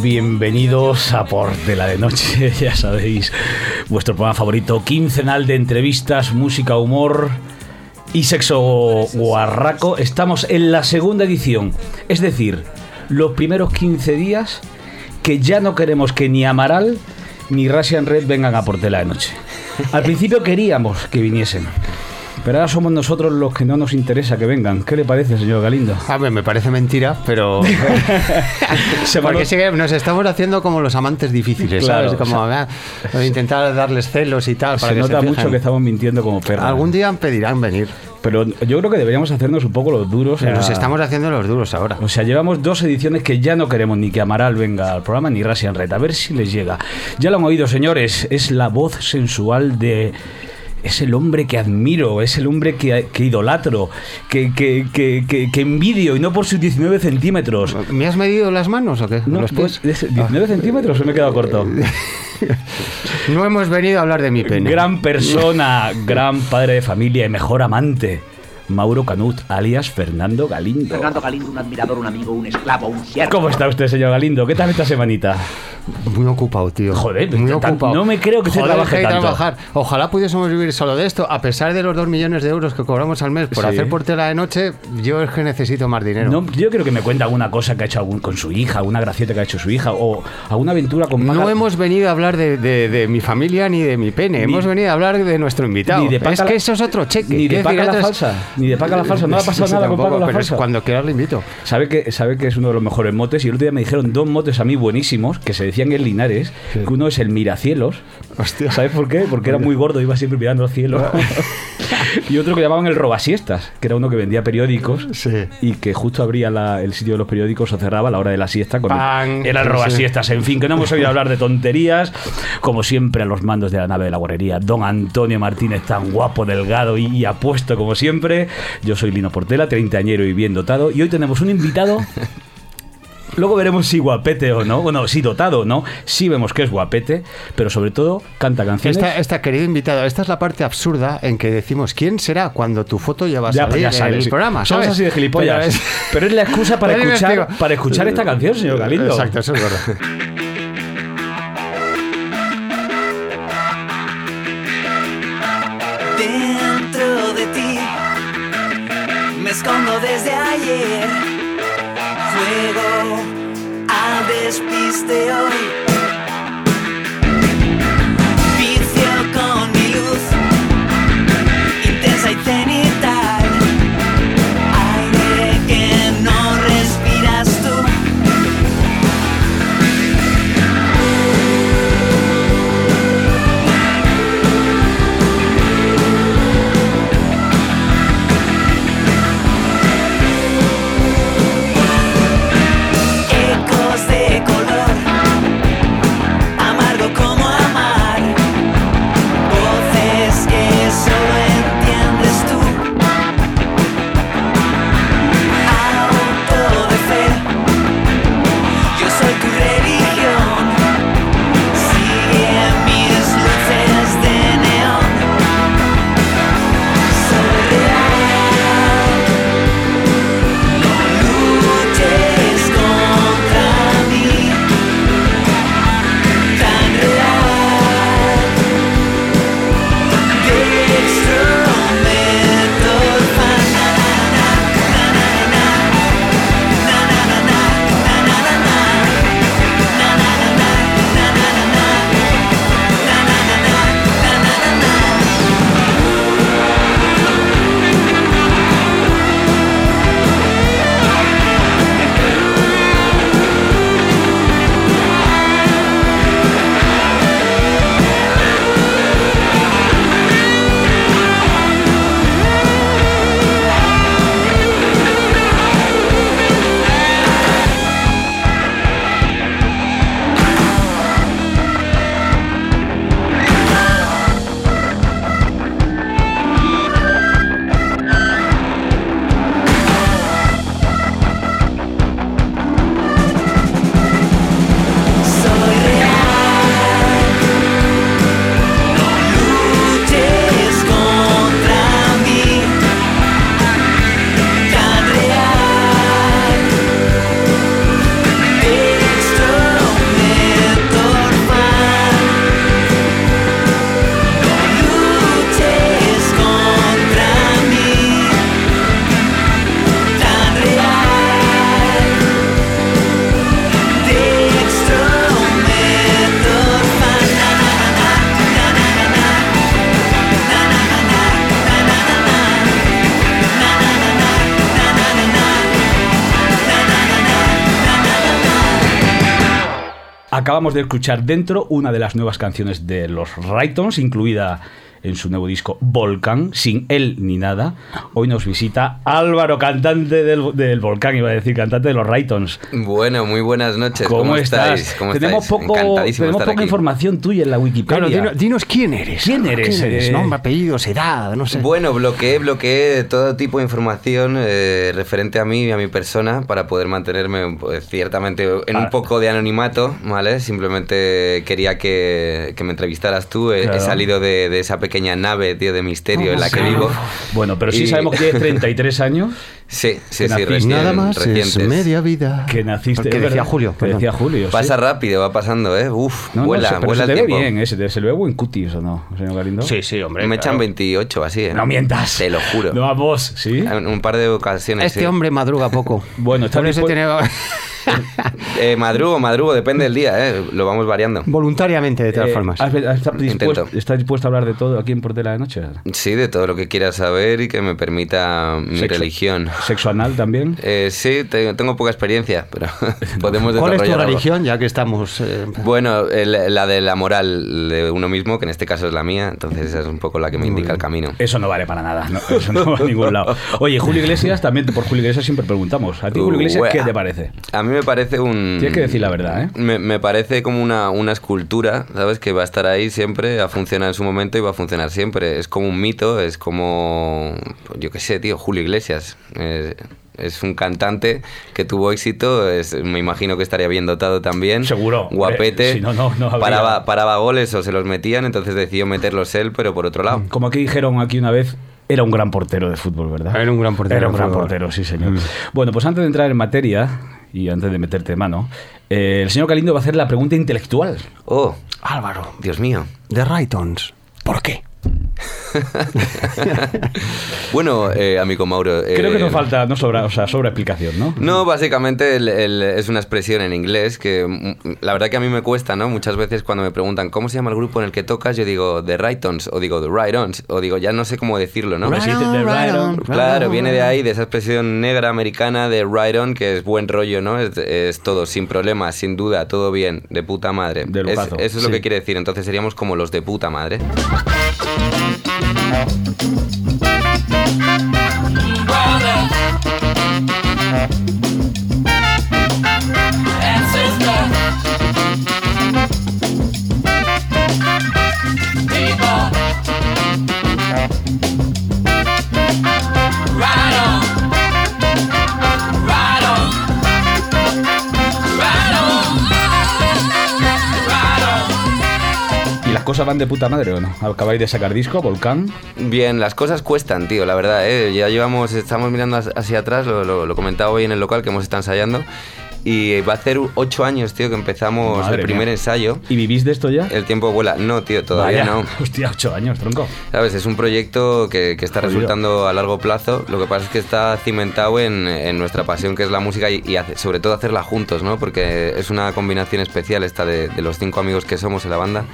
Bienvenidos a Por de Noche, ya sabéis, vuestro programa favorito quincenal de entrevistas, música, humor y sexo guarraco. Estamos en la segunda edición, es decir, los primeros 15 días que ya no queremos que ni Amaral ni Russian Red vengan a Por de la de Noche. Al principio queríamos que viniesen. Pero ahora somos nosotros los que no nos interesa que vengan. ¿Qué le parece, señor Galindo? A ver, me parece mentira, pero. Porque sí que nos estamos haciendo como los amantes difíciles, ¿sabes? Como ah, intentar darles celos y tal. Para se nota mucho que estamos mintiendo como perros. Algún día pedirán venir. Pero yo creo que deberíamos hacernos un poco los duros. nos estamos haciendo los duros ahora. O sea, llevamos dos ediciones que ya no queremos ni que Amaral venga al programa ni Rasian Red. A ver si les llega. Ya lo han oído, señores. Es la voz sensual de es el hombre que admiro, es el hombre que, idolatro, que, que, envidio y no por sus 19 centímetros. ¿Me has medido las manos o qué? No, pues, 19 centímetros o me he quedado corto. no hemos venido a hablar de mi pene. Gran persona, gran padre de familia y mejor amante. Mauro Canut, alias Fernando Galindo. Fernando Galindo, un admirador, un amigo, un esclavo, un siervo. ¿Cómo está usted, señor Galindo? ¿Qué tal esta semanita? Muy ocupado, tío. Joder, muy ocupado. No me creo que se trabaje tanto. trabajar. Ojalá pudiésemos vivir solo de esto. A pesar de los dos millones de euros que cobramos al mes por hacer portela de noche, yo es que necesito más dinero. No, yo creo que me cuenta alguna cosa que ha hecho algún, con su hija, alguna gracieta que ha hecho su hija, o alguna aventura con No hemos venido a hablar de, mi familia ni de mi pene. hemos venido a hablar de nuestro invitado. Ni de es que eso es otro cheque. Ni de paga la falsa. Ni de paga la falsa. No ha pasado nada con paga la falsa. Cuando quieras le invito. Sabe que, sabe que es uno de los mejores motes y el otro día me dijeron dos motes a mí buenísimos que se decían en Linares que uno es el miracielos. Hostia. ¿Sabes por qué? Porque era muy gordo, iba siempre mirando al cielo. y otro que llamaban el robasiestas, que era uno que vendía periódicos y que justo abría el sitio de los periódicos o cerraba a la hora de la siesta. Con el, era el robasiestas. En fin, que no hemos oído hablar de tonterías. Como siempre, a los mandos de la nave de la guarrería, don Antonio Martínez, tan guapo, delgado y, apuesto como siempre. Yo soy Lino Portela, treintañero y bien dotado. Y hoy tenemos un invitado Luego veremos si guapete o no. Bueno, si dotado o no. Sí vemos que es guapete, pero sobre todo canta canciones. Esta, esta, querido invitado, esta es la parte absurda en que decimos quién será cuando tu foto ya va a salir ya en el programa. ¿sabes? Somos así de gilipollas. Pero es, la excusa para escuchar, para escuchar esta canción, señor Galindo. Exacto, eso es verdad. Dentro de ti me escondo desde ayer fuego a despiste hoy. Acabamos de escuchar dentro una de las nuevas canciones de los Raytons, incluida en su nuevo disco Volcán, sin él ni nada. Hoy nos visita Álvaro, cantante del, Volcán, iba a decir, cantante de los Raytons. Bueno, muy buenas noches. ¿Cómo, estás? tenemos Poco, tenemos poca información tuya en la Wikipedia. dinos, quién eres. ¿Quién eres? Eh, nombre, apellidos, edad, no sé. Bueno, bloqueé, bloqueé todo tipo de información eh, referente a mí y a mi persona para poder mantenerme pues, ciertamente en un ah. poco de anonimato, ¿vale? Simplemente quería que, me entrevistaras tú. He, salido de, de esa pequeña pequeña nave, tío, de misterio en la que vivo. Bueno, pero sí sabemos que tienes 33 años. Sí, sí, sí, recién, Nada más es media vida. Que naciste. Que decía Julio. Que decía Julio. Pasa rápido, va pasando, ¿eh? Uf, vuela, vuela se el te ve bien, ¿eh? ¿Se, te, ¿Se le ve buen cutis o no, señor Galindo? Sí, sí, hombre. Me echan 28 así, ¿eh? No mientas. Te lo juro. No a vos, ¿sí? En un par de ocasiones. Este hombre madruga poco. bueno, está bien. Tiene... eh, madrugo, madrugo, depende del día, ¿eh? lo vamos variando. Voluntariamente, de todas eh, formas. ¿estás dispuesto, ¿Estás dispuesto a hablar de todo aquí en Portela de Noche? Sí, de todo lo que quieras saber y que me permita mi religión. ¿Sexo anal también? Eh, sí, tengo poca experiencia, pero podemos ¿Cuál es tu religión, ya que estamos...? Eh, bueno, la de la moral de uno mismo, que en este caso es la mía, entonces esa es un poco la que me indica el camino. Eso no vale para nada, eso no va a ningún lado. Oye, Julio Iglesias, también por Julio Iglesias siempre preguntamos. ¿A ti, Julio Iglesias, qué te parece? A mí me parece un... Tienes que decir la verdad, ¿eh? Me, parece como una, una, escultura, ¿sabes? Que va a estar ahí siempre, a funcionar en su momento y va a funcionar siempre. Es como un mito, es como, yo qué sé, tío, Julio Iglesias. Es un cantante que tuvo éxito, me imagino que estaría bien dotado también. Seguro. Guapete. Si no, no, paraba, paraba goles o se los metían, entonces decidió meterlos él, pero por otro lado. Como aquí dijeron aquí una vez, era un gran portero de fútbol, ¿verdad? Era un gran portero. Era un gran portero, sí, señor. Mm. Bueno, pues antes de entrar en materia, y antes de meterte mano, eh, el señor Calindo va a hacer la pregunta intelectual. Oh, Álvaro. Dios mío. The Raytons. ¿Por qué? bueno, eh, amigo Mauro. Creo que no eh, falta, no sobra, o sea, sobra explicación, ¿no? No, básicamente es una expresión en inglés que mm, la verdad que a mí me cuesta, ¿no? Muchas veces cuando me preguntan cómo se llama el grupo en el que tocas, yo digo The Right-Ons o digo The Right-Ons o digo ya no sé cómo decirlo, ¿no? claro, viene de ahí, de esa expresión negra americana de Right-On, que es buen rollo, ¿no? Es, todo, sin problemas, sin duda, todo bien, de puta madre. eso es lo que quiere decir, entonces seríamos como los de puta madre. Brother. Cosas van de puta madre o no? ¿Acabáis de sacar disco, Volcán? Bien, las cosas cuestan, tío, la verdad. ¿eh? Ya llevamos, estamos mirando hacia atrás, lo, lo, comentaba hoy en el local que hemos estado ensayando. Y va a hacer ocho años, tío, que empezamos el primer ensayo. ¿Y vivís de esto ya? El tiempo vuela. No, tío, todavía no. Hostia, ocho años, tronco. Sabes, es un proyecto que, que está resultando a largo plazo. Lo que pasa es que está cimentado en, en nuestra pasión, que es la música, y, sobre todo hacerla juntos, ¿no? Porque es una combinación especial esta de, de los cinco amigos que somos en la banda.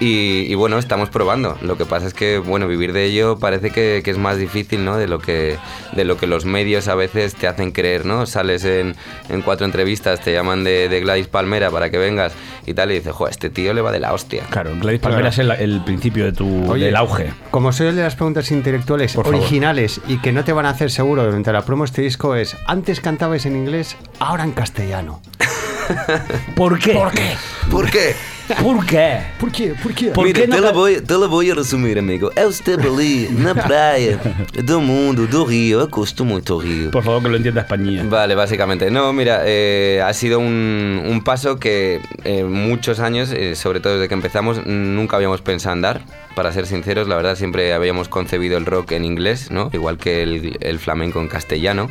Y, bueno, estamos probando. Lo que pasa es que, bueno, vivir de ello parece que, es más difícil, ¿no? De lo, que, de lo que los medios a veces te hacen creer, ¿no? Sales en, en cuatro entrevistas, te llaman de, de, Gladys Palmera para que vengas y tal, y dices, jo, este tío le va de la hostia. Claro, Gladys Palmera es el, principio de tu, del auge. Como soy el de las preguntas intelectuales originales y que no te van a hacer seguro durante la promo este disco es, antes cantabais en inglés, ahora en castellano. ¿Por qué? ¿Por qué? ¿Por qué? Por quê? Por quê? Por quê? Por Mira, te, la voy, te la voy a resumir, amigo. Eu esteve ali na praia do mundo, do Rio. Eu gosto muito do Rio. Por favor, que lo entienda España. Vale, básicamente. No, mira, eh, ha sido un, un, paso que eh, muchos años, eh, sobre todo desde que empezamos, nunca habíamos pensado en dar. Para ser sinceros, la verdad, siempre habíamos concebido el rock en inglés, ¿no? Igual que el, el flamenco en castellano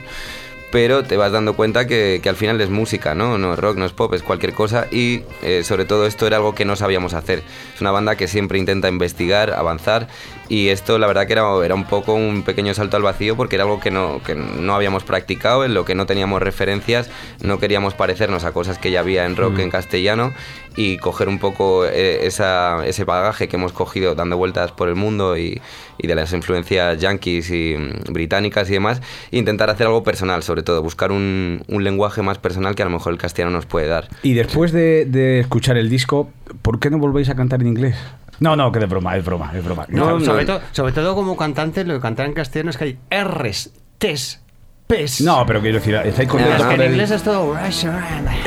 pero te vas dando cuenta que, que, al final es música, ¿no? No es rock, no es pop, es cualquier cosa y eh, sobre todo esto era algo que no sabíamos hacer. Es una banda que siempre intenta investigar, avanzar y esto la verdad que era, era un poco un pequeño salto al vacío porque era algo que no, que no habíamos practicado, en lo que no teníamos referencias, no queríamos parecernos a cosas que ya había en rock mm. en castellano y coger un poco eh, esa, ese bagaje que hemos cogido dando vueltas por el mundo y, y de las influencias yankees y mm, británicas y demás, e intentar hacer algo personal, sobre todo, buscar un, un, lenguaje más personal que a lo mejor el castellano nos puede dar. Y después de, de escuchar el disco, ¿por qué no volvéis a cantar en inglés? No, no, que de broma, es broma, es broma. No, sobre, Todo, sobre todo como cantante, lo que cantar en castellano es que hay R's, T's, No, pero quiero decir, estáis contentos con el... en inglés es todo...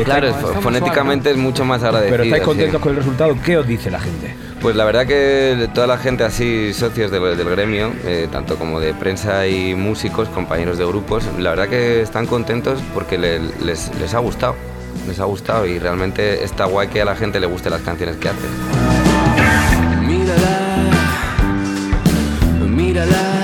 Claro, fonéticamente es mucho más agradecido. Pero estáis contentos sí. con el resultado, ¿qué os dice la gente? Pues la verdad que toda la gente así, socios del, del gremio, eh, tanto como de prensa y músicos, compañeros de grupos, la verdad que están contentos porque le, les, les ha gustado. Les ha gustado y realmente está guay que a la gente le gusten las canciones que haces. Mírala, mírala,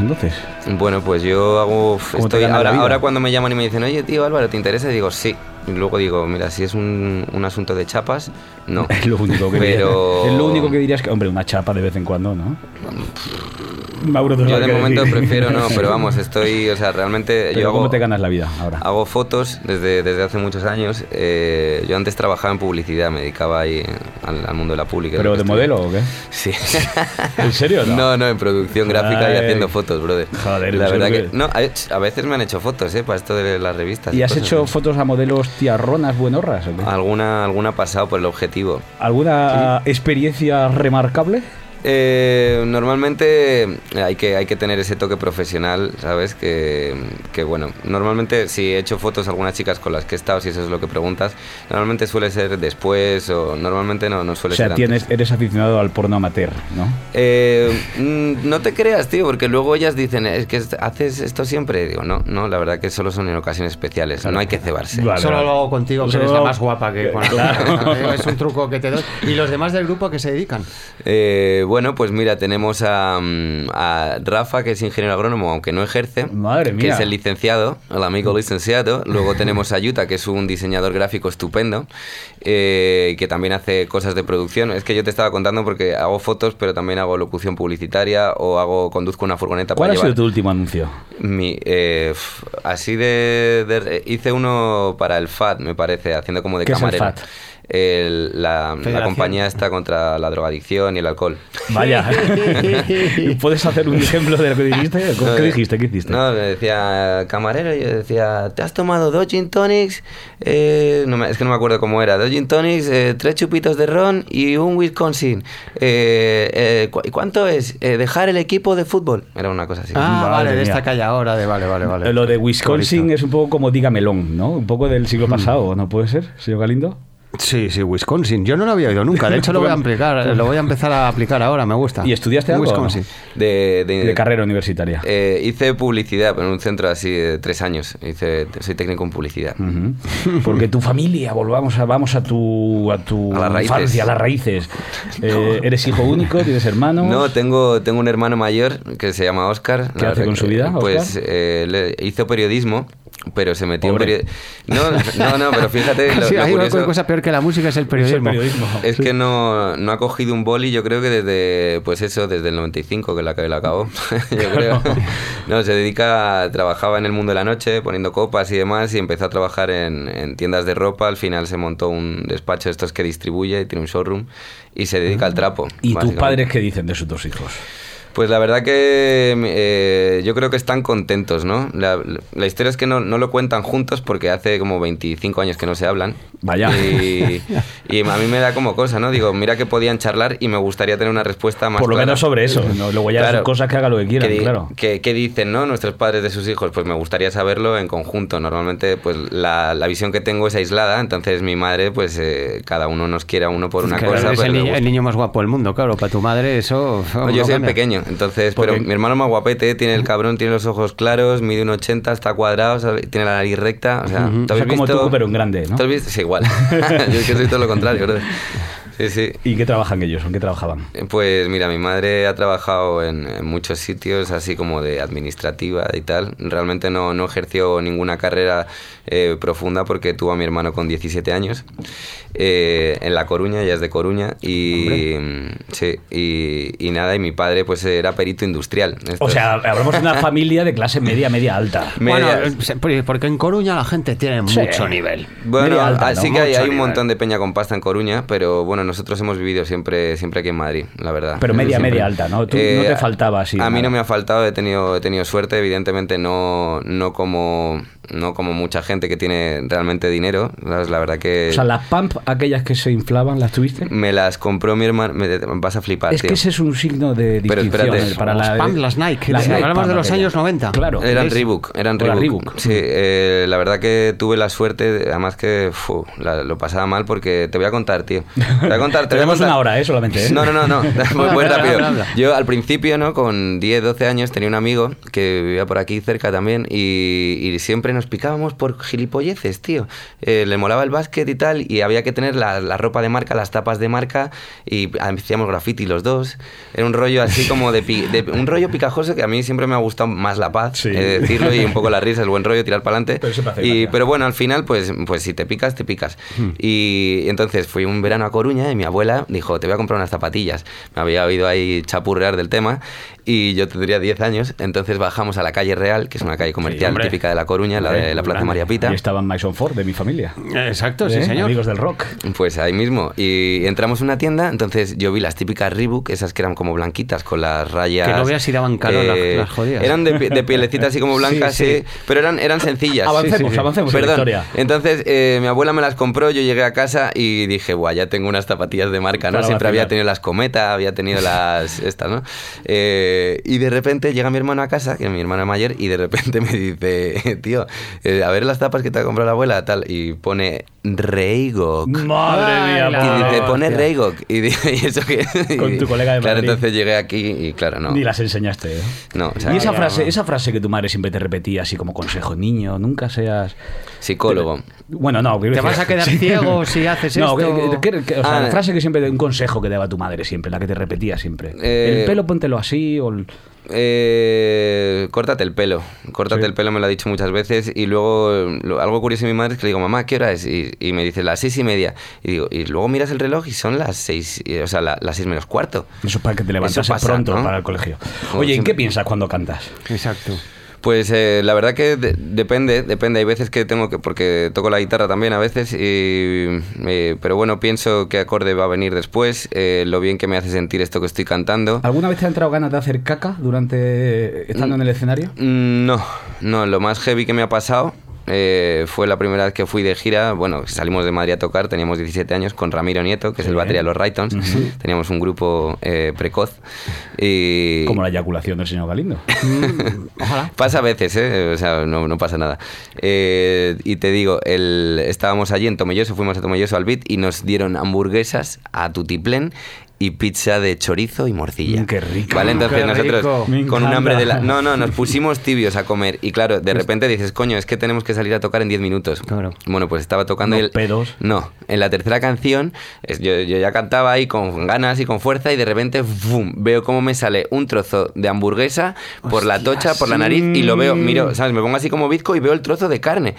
¿En qué trabajas entonces? Bueno, pues yo hago. ¿Cómo te Estoy, ahora, ahora cuando me llaman y me dicen, oye tío Álvaro, ¿te interesa? Y digo, sí. Y luego digo, mira, si es un, un asunto de chapas, no. Es lo único que Pero- es lo único que dirías que, hombre, una chapa de vez en cuando, ¿no? Mauro, Yo de momento decir. prefiero no, pero vamos, estoy, o sea, realmente Pero yo ¿Cómo hago, te ganas la vida ahora? hago fotos desde, desde hace muchos años. Eh, yo antes trabajaba en publicidad, me dedicaba ahí al, al mundo de la publicidad. ¿Pero de modelo o qué? Sí. ¿En serio? No. No, no, en producción gráfica y haciendo fotos, brother. Joder, la ¿en verdad que no, a veces me han hecho fotos, eh, para esto de las revistas. ¿Y has cosas, hecho ¿no? fotos a modelos tiarronas buenorras o qué? alguna alguna pasado por el objetivo? ¿Alguna experiencia remarcable? Eh, normalmente hay que, hay que tener ese toque profesional, ¿sabes? Que, que, bueno, normalmente si he hecho fotos a algunas chicas con las que he estado, si eso es lo que preguntas, normalmente suele ser después o normalmente no, no O suele sea, ser tienes, antes. eres aficionado al porno amateur, ¿no? Eh, mm, no te creas, tío, porque luego ellas dicen, es que haces esto siempre. Digo, no, no, la verdad que solo son en ocasiones especiales, no hay que cebarse. Vale, Solo vale. lo hago contigo, que Solo- eres la más guapa que con Claro. Es un truco que te doy. ¿Y los demás del grupo a qué se dedican? Eh, bueno, pues mira, tenemos a, mm, a Rafa, que es ingeniero agrónomo, aunque no ejerce. Madre Que mía. es el licenciado, el amigo licenciado. Luego tenemos a Yuta, que es un diseñador gráfico estupendo, eh, que también hace cosas de producción. Es que yo te estaba contando porque hago fotos, pero también hago locución publicitaria o hago conduzco una furgoneta ¿Cuál para ha llevar... sido tu último anuncio? Mi, eh, así de, de- Hice uno para el FAT, me parece, haciendo como de ¿Qué es el. FAT? El- la, compañía está contra la drogadicción y el alcohol. Vaya. ¿Puedes hacer un ejemplo de lo que dijiste? ¿Cómo- ¿Qué No, dijiste? ¿Qué hiciste? No, me decía camarero yo decía, ¿te has tomado dos gin tonics? Eh, no me- es que no me acuerdo cómo era. Dos gin tonics, eh, tres chupitos de ron y un Wisconsin. Eh, eh, ¿cu- ¿y ¿Cuánto es? Eh, dejar el equipo de fútbol. Era una cosa así. Ah, Madre vale, de esta calle ahora, de vale, vale, vale. Lo de Wisconsin es un poco como Diga Melón, ¿no? Un poco del siglo pasado, ¿no puede ser, señor Galindo? Sí, sí, Wisconsin. Yo no lo había oído nunca. De hecho, lo voy a aplicar, lo voy a empezar a aplicar ahora. Me gusta. ¿Y estudiaste algo? Wisconsin. De, De carrera universitaria. Eh, hice publicidad en un centro así de tres años. Hice, soy técnico en publicidad. Ujú. Porque tu familia, volvamos a, vamos a tu, a tu A las raíces. infancia, a las raíces. Eh, ¿Eres hijo único? ¿Tienes hermanos? No, tengo, tengo un hermano mayor que se llama Oscar. ¿Qué hace con su vida, Pues Óscar? eh, le- hizo periodismo, pero se metió Pobre. en periodismo. No, no, no, pero fíjate. Lo, Sí, lo hay una curioso que la música es el Es el periodismo. es que no, no ha cogido un boli, yo creo que desde, pues eso, desde el 95 que la, que la acabó. yo creo. No, se dedica, trabajaba en el mundo de la noche, poniendo copas y demás, y empezó a trabajar en, en tiendas de ropa. Al final se montó un despacho de estos que distribuye, tiene un showroom, y se dedica al trapo. ¿Y tus padres qué dicen de sus dos hijos? Pues la verdad que eh, yo creo que están contentos, ¿no? La, la historia es que no, no lo cuentan juntos porque hace como 25 años que no se hablan. Vaya. Y, y a mí me da como cosa, ¿no? Digo, mira que podían charlar y me gustaría tener una respuesta más Por lo clara. menos sobre eso. ¿no? Luego ya Claro. son cosas que haga lo que quieran, ¿Qué, di- claro. qué- qué dicen, no? Nuestros padres de sus hijos, pues me gustaría saberlo en conjunto. Normalmente, pues la, la visión que tengo es aislada, entonces mi madre, pues eh, cada uno nos quiere a uno por una Que cosa. eres pero el, el niño más guapo del mundo, claro. Para tu madre eso... No, no yo soy el cambia. Entonces, Porque- pero mi hermano más guapete, tiene el cabrón, tiene los ojos claros, mide un 80, está cuadrado, tiene la nariz recta, o sea, Ujú. ¿tú O sea, como visto? tú, pero en grande, ¿no? ¿Tú has visto? Sí, igual. yo es que soy todo lo contrario, brother. Sí, sí. ¿Y qué trabajan ellos? ¿En qué trabajaban? Pues mira, mi madre ha trabajado en, en muchos sitios, así como de administrativa y tal. Realmente no, no ejerció ninguna carrera eh, profunda porque tuvo a mi hermano con 17 años eh, en La Coruña, ella es de Coruña, y, sí, y, y nada, y mi padre pues era perito industrial. Esto O sea, hablamos de una familia de clase media, media alta. Bueno, Media- porque en Coruña la gente tiene Sí. mucho nivel. Bueno, alta, así ¿no? que hay, hay un montón de peña con pasta en Coruña, pero bueno, nosotros hemos vivido siempre, siempre aquí en Madrid, la verdad. Pero media, Siempre. media alta, ¿no? Tú- no te faltaba así A mí nada. no me ha faltado, he tenido, he tenido suerte, evidentemente no, no como no como mucha gente que tiene realmente dinero, ¿sabes? la verdad que O sea, las pump, aquellas que se inflaban, ¿las tuviste? me las compró mi hermano, me, vas a flipar, Es tío. que ese es un signo de Pero distinción espérate. eh, para Las la Pump, las Nike. Las Nike Hablamos de los años 90. Claro. Eran ¿ves? Reebok, eran Reebok. Reebok. Sí, eh, la verdad que tuve la suerte, de- además que fu, la- lo pasaba mal porque te voy a contar, tío. Te voy a contar. Tenemos contar. una hora, ¿eh? Solamente, ¿eh? No, no, no, no. Muy, muy rápido. Yo al principio, ¿no? Con 10, 12 años tenía un amigo que vivía por aquí cerca también y, y siempre nos picábamos por gilipolleces, tío. Eh, le molaba el básquet y tal y había que tener la, la ropa de marca, las tapas de marca y hacíamos graffiti los dos. Era un rollo así como de, pi- de- un rollo picajoso que a mí siempre me ha gustado más la paz, Sí. eh, decirlo y un poco la risa, el buen rollo, tirar para adelante. Pero pero bueno, al final, pues, pues si te picas, te picas. Y entonces fui un verano a Coruña y mi abuela dijo, te voy a comprar unas zapatillas. Me había oído ahí chapurrear del tema y yo tendría 10 años. Entonces bajamos a la calle Real, que es una calle comercial típica de La Coruña, la de la Plaza María Pita. Y estaban Mason Ford, de mi familia. Exacto, sí, ¿Eh? señor. Amigos del rock. Pues ahí mismo. Y entramos en una tienda, entonces yo vi las típicas Reebok, esas que eran como blanquitas con las rayas. eh, Que no veas si daban calor las- las jodidas. Eran de, de pielecita así como blancas, Sí, sí, sí. pero eran, eran sencillas. Avancemos, sí, sí. avancemos en la Perdón. historia. Entonces, eh, mi abuela me las compró, yo llegué a casa y dije, buah, ya tengo unas zapatillas de marca, ¿no? Para Siempre vacilar. había tenido las Cometa, había tenido las estas, ¿no? Eh, y de repente llega mi hermano a casa, que es mi hermana mayor, y de repente me dice, tío, eh, a ver las tapas que te ha comprado la abuela, tal, y pone Reigok. Madre mía, Y dice, pone. Reigok. Y dije, ¿y eso qué? Con tu colega de Claro, Madrid. entonces llegué aquí y claro, no. Ni las enseñaste, ¿eh? No, o sea, y esa frase, esa frase que tu madre siempre te repetía así como consejo, niño, nunca seas... psicólogo. Bueno, no. Te vas a quedar ciego si haces No, esto. que- que- que- o sea, Ah, la frase que siempre, un consejo que daba tu madre siempre, la que te repetía siempre. Eh, el pelo póntelo así o... el- Eh, córtate el pelo. Córtate Sí. el pelo, me lo ha dicho muchas veces. Y luego, lo- algo curioso de mi madre es que le digo, mamá, ¿qué hora es? Y, y me dice, las seis y media. Y digo, y luego miras el reloj y son las seis, y- o sea, la- las seis menos cuarto. Eso es para que te levantases pasa, pronto ¿no? para el colegio. Oye, ¿en qué piensas cuando cantas? Exacto. Pues eh, la verdad que de- depende, depende. Hay veces que tengo que, porque toco la guitarra también a veces, y, eh, pero bueno, pienso qué acorde va a venir después, eh, lo bien que me hace sentir esto que estoy cantando. ¿Alguna vez te ha entrado ganas de hacer caca durante estando en el escenario? Mm, No, no, lo más heavy que me ha pasado eh, fue la primera vez que fui de gira. Bueno, salimos de Madrid a tocar, teníamos 17 años con Ramiro Nieto, que es el batería de los Raytons. Teníamos un grupo eh, precoz. Y... Como la eyaculación del señor Galindo. Pasa a veces, ¿eh? O sea, no, no pasa nada. Eh, y te digo, el, estábamos allí en Tomelloso, fuimos a Tomelloso al beat y nos dieron hamburguesas a tutiplén y pizza de chorizo y morcilla. Mm, qué rico. Vale, entonces Qué nosotros rico. Con un hambre de la... No, no, nos pusimos tibios a comer y claro, de repente dices, coño, es que tenemos que salir a tocar en 10 minutos. Claro. Bueno, pues estaba tocando el... pedos. No, en la tercera canción yo, yo ya cantaba ahí con ganas y con fuerza y de repente ¡fum! veo cómo me sale un trozo de hamburguesa por la tocha, por la nariz y lo veo, miro, ¿sabes? Me pongo así como bizco y veo el trozo de carne.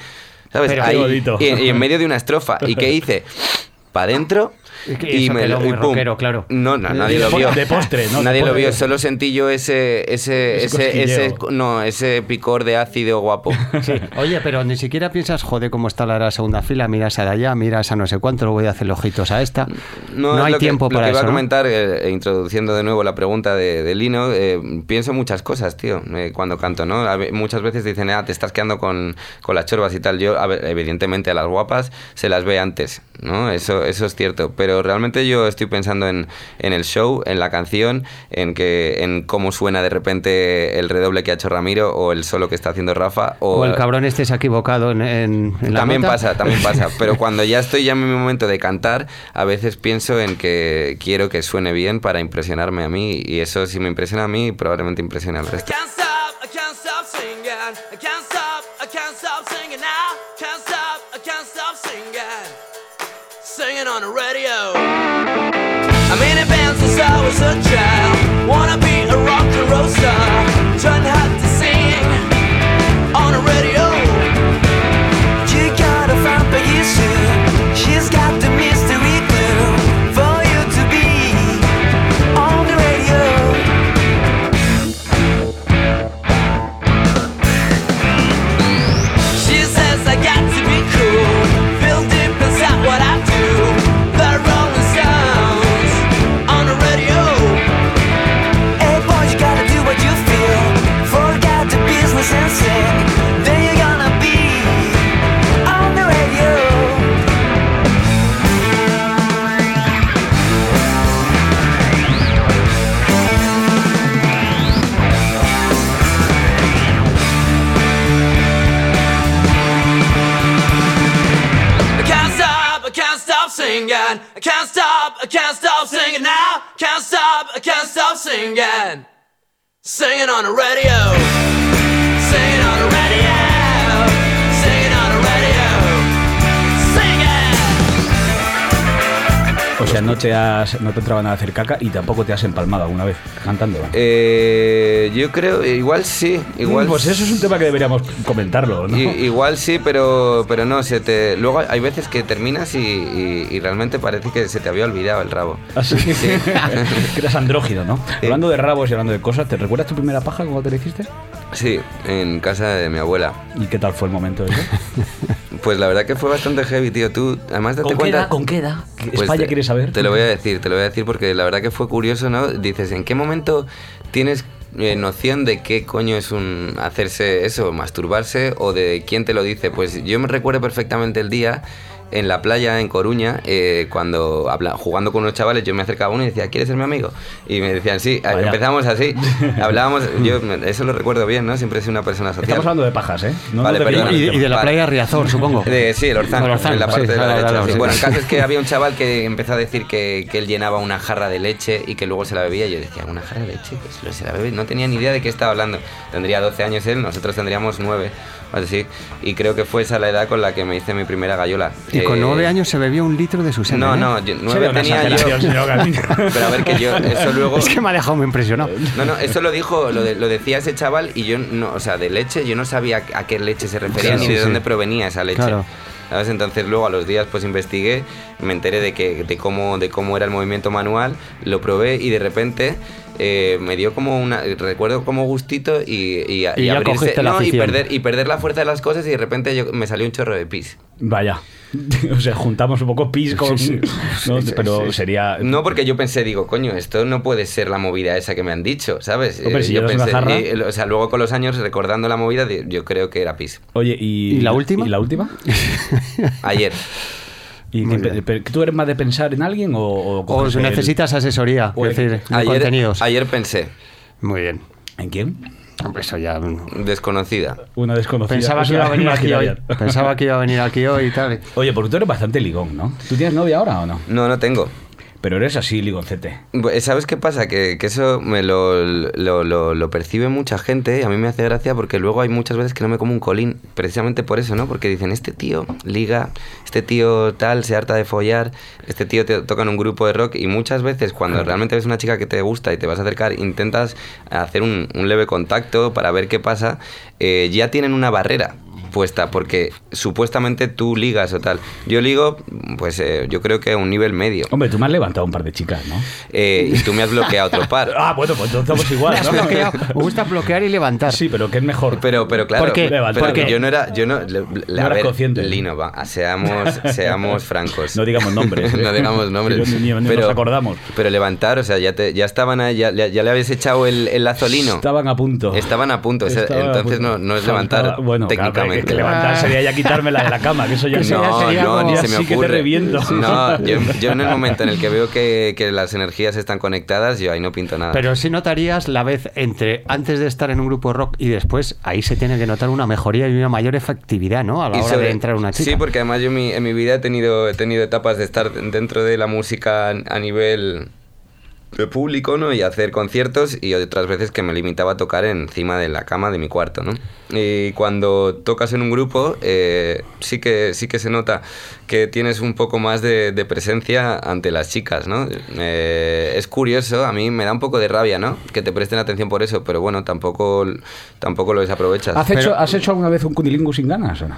¿Sabes? Pero Ahí, y, y en medio de una estrofa. ¿Y qué hice? Para adentro Y que eso quedó muy rockero, claro. No, no, nadie De lo vio. de postre, ¿no? Nadie lo vio, solo sentí yo ese ese Ese ese, no, ese picor de ácido guapo. Sí. Oye, pero ni siquiera piensas, joder, cómo está la segunda fila, miras a de allá, miras a no sé cuánto, lo voy a hacer ojitos a esta. No, hay lo que- tiempo lo para que iba a comentar, eh, introduciendo de nuevo la pregunta de, de Lino, eh, pienso muchas cosas, tío, eh, cuando canto, ¿no? A muchas veces dicen, ah, te estás quedando con, con las chorbas y tal. Yo, a ver, evidentemente, a las guapas se las ve antes, ¿no? Eso, eso es cierto. Pero realmente yo estoy pensando en, en el show, en la canción, en, que, en cómo suena de repente el redoble que ha hecho Ramiro o el solo que está haciendo Rafa. O, O el cabrón este se ha equivocado en, en- en la también nota. pasa, también pasa. Pero cuando ya estoy ya en mi momento de cantar, a veces pienso en que quiero que suene bien para impresionarme a mí. Y eso, si me impresiona a mí, probablemente impresiona al resto. Can't stop, I can't stop singing. I can't stop, Singing on the radio. I'm in a band since I was a child. Wanna be a rock and roll star. On the radio. No te has, no te entraban a hacer caca y tampoco te has empalmado alguna vez cantando. Eh, yo creo, igual sí, igual. pues eso es un tema que deberíamos comentarlo, ¿no? Igual sí, pero, pero no, se te, luego hay veces que terminas y, y- y realmente parece que se te había olvidado el rabo. Así que que eras andrógino, ¿no? Hablando de rabos y hablando de cosas, ¿te recuerdas tu primera paja cuando te la hiciste? Sí, en casa de mi abuela. ¿Y qué tal fue el momento ese? Pues la verdad que fue bastante heavy, tío. Tú, además date ¿Con qué cuenta... edad? ¿Con qué edad? Pues España te- quiere saber. Te lo voy a decir, te lo voy a decir porque la verdad que fue curioso, ¿no? Dices, ¿en qué momento tienes eh, noción de qué coño es un hacerse eso, masturbarse o de quién te lo dice? Pues yo me recuerdo perfectamente el día en la playa en Coruña, eh, cuando habla, jugando con unos chavales, yo me acercaba a uno y decía, ¿quieres ser mi amigo? Y me decían, sí, Vaya. empezamos así, hablábamos, yo eso lo recuerdo bien, ¿no? Siempre he sido una persona social. Estamos hablando de pajas, ¿eh? No Vale, perdona. Y, y de la Vale. playa Riazor, supongo. De- sí, el Orzán, El Orzán, en la parte sí, de la derecha. sí. Bueno, el caso es que había un chaval que empezó a decir que, que él llenaba una jarra de leche y que luego se la bebía. Y yo decía, ¿una jarra de leche? Pues lo se la bebe. No tenía ni idea de qué estaba hablando. Tendría 12 años él, nosotros tendríamos 9. Así. Y creo que fue esa la edad con la que me hice mi primera gallola. Y con Eh, nueve años se bebía un litro de su semen. No, ¿eh? no, yo- nueve tenía yo. exageración, señor Galindo. Pero a ver que yo, eso luego. Es que me ha dejado muy impresionado. No, no, eso lo dijo, lo, de- lo decía ese chaval y yo no, o sea, de leche, yo no sabía a qué leche se refería Claro, ni sí, de sí. dónde provenía esa leche. Claro. ¿Sabes? Entonces luego a los días pues investigué me enteré de, que, de, cómo, de cómo era el movimiento manual, lo probé y de repente eh, me dio como una. Recuerdo como gustito y, y, y, abrirse, y, perder, y perder la fuerza de las cosas y de repente yo, me salió un chorro de pis. Vaya. o sea, juntamos un poco pis con. ¿no? pero sería. No, porque yo pensé, digo, coño, esto no puede ser la movida esa que me han dicho, ¿sabes? Hombre, si yo pensé, y, o sea, luego con los años, recordando la movida, yo creo que era pis. Oye, ¿y, ¿Y la última? ¿Y la última? Ayer. ¿Y que, tú eres más de pensar en alguien o, o, o necesitas asesoría? O es decir, ayer, contenidos. Ayer pensé. Muy bien. ¿En quién? Eso ya... Desconocida. Una desconocida. Pensaba que iba a venir aquí hoy. Pensaba que iba a venir aquí hoy y tal. Oye, porque tú eres bastante ligón, ¿no? ¿Tú tienes novia ahora o no? No, no tengo. Pero eres así, ligoncete. ¿Sabes qué pasa? Que, que eso me lo, lo, lo, lo, percibe mucha gente y a mí me hace gracia porque luego hay muchas veces que no me como un colín, precisamente por eso, ¿no? Porque dicen, este tío liga, este tío tal, se harta de follar, este tío te toca en un grupo de rock y muchas veces cuando claro. realmente ves una chica que te gusta y te vas a acercar, intentas hacer un, un leve contacto para ver qué pasa, eh, ya tienen una barrera puesta porque supuestamente tú ligas o tal. Yo ligo, pues eh, yo creo que a un nivel medio. Hombre, tú me has levantado un par de chicas, ¿no? Eh, y tú me has bloqueado otro par. ah, bueno, pues entonces estamos igual. ¿no? Me gusta bloquear y levantar. Sí, pero que es mejor. Pero, pero claro, ¿Por qué? pero ¿Por yo no era, yo no, le, no a ver, consciente. Lino, va, seamos, seamos francos. No digamos nombres. no digamos nombres. Ni, ni pero, nos acordamos. Pero levantar, o sea, ya, te, ya estaban ahí, ya, ya, le habéis echado el, el lazo Lino. Estaban a punto. Estaban a punto. O sea, Estaban a entonces punto. No, no es levantar bueno, claro, técnicamente. Que, que levantar sería ya quitármela de la cama, que eso ya No, sería no, como- ni se me sí que te ocurre. reviento. No, yo, yo en el momento en el que veo que, que las energías están conectadas, yo ahí no pinto nada. Pero sí notarías la vez entre antes de estar en un grupo rock y después, ahí se tiene que notar una mejoría y una mayor efectividad, ¿no? A la Y hora sobre- de entrar una chica. Sí, porque además yo en mi, en mi vida he tenido, he tenido etapas de estar dentro de la música a nivel público, ¿no? Y hacer conciertos y otras veces que me limitaba a tocar encima de la cama de mi cuarto, ¿no? Y cuando tocas en un grupo, eh, sí, que, sí que se nota que tienes un poco más de, de presencia ante las chicas, ¿no? Eh, es curioso, a mí me da un poco de rabia, ¿no? Que te presten atención por eso, pero bueno, tampoco, tampoco lo desaprovechas. ¿Has, hecho, ¿Has hecho alguna vez un cunilingus sin ganas o no?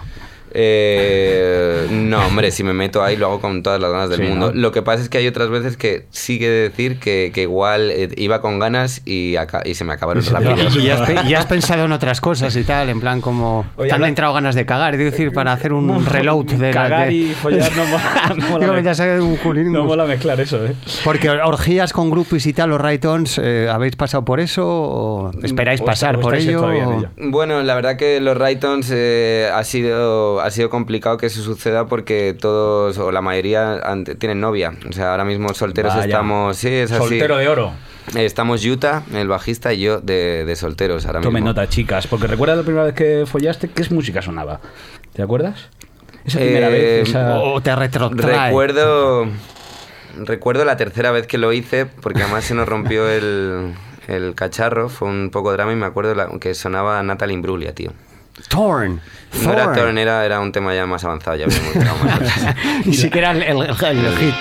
Eh, no, hombre, si me meto ahí lo hago con todas las ganas del Sí, mundo. ¿no? Lo que pasa es que hay otras veces que sí que decir que, que igual eh, iba con ganas y, se me acabaron rápido. Y ya, has, y has pensado en otras cosas y tal, en plan como... Oye, te han entrado ganas de cagar, es decir, para hacer un reload de... la- Cagar de- y follar no mola. No mola, ya un no mezclar eso, ¿eh? Porque orgías con grupos y tal, los Raytons, eh, ¿habéis pasado por eso o esperáis O pasar o por ello? o- ello. Bueno, la verdad que los Raytons eh, ha, sido, ha sido complicado que eso suceda porque todos o la mayoría tienen novia. O sea, ahora mismo solteros Vaya. estamos... Sí, es así. Soltero de oro. Eh, Estamos Yuta, el bajista, y yo de, de solteros ahora Tomen mismo. nota, chicas, porque recuerda la primera vez que follaste, ¿qué es música sonaba? ¿Te acuerdas? Esa primera Eh, vez, esa... O te retrotrae. Recuerdo, recuerdo la tercera vez que lo hice, porque además se nos rompió el, el cacharro, fue un poco drama y me acuerdo la- que sonaba Natalie Imbruglia, tío. Torn. No era. Torn, era, era un tema ya más avanzado, ya habíamos llegado más atrás. Ni siquiera el, el- el- el hit.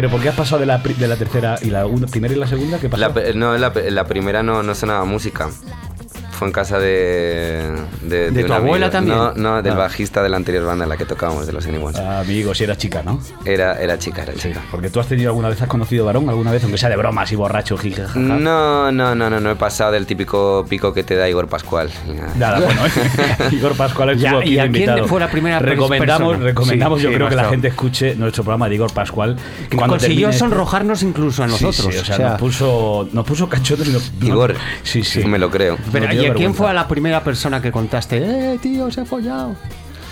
Pero ¿por qué has pasado de la, de la tercera y la una- primera y la segunda? ¿Qué pasó? La, no, la, la primera no, no sonaba música. Fue en casa de. ¿De, ¿De un tu abuela también? No, no, del Ah. bajista de la anterior banda en la que tocábamos, de los Anyone. Ah, Amigo, si era chica, ¿no? Era, era chica, era chica. Porque tú has tenido alguna vez, has conocido varón alguna vez, aunque sea de bromas y borracho, jiji. No, no, no, no, no he pasado del típico pico que te da Igor Pascual. Nada, bueno, ¿eh? Igor Pascual estuvo Ya, ¿y a de quién invitado. fue la primera recomendamos, persona? recomendamos Sí, yo sí, creo que la gente escuche nuestro programa de Igor Pascual. Que cuando consiguió termine- sonrojarnos incluso a nosotros. sí, o sea, nos puso, nos puso cachondos y nos, Igor. Sí, sí. Me lo creo. Pero, ¿y dio a quién fue a la primera persona que contaste? ¡Eh, tío, se ha follado!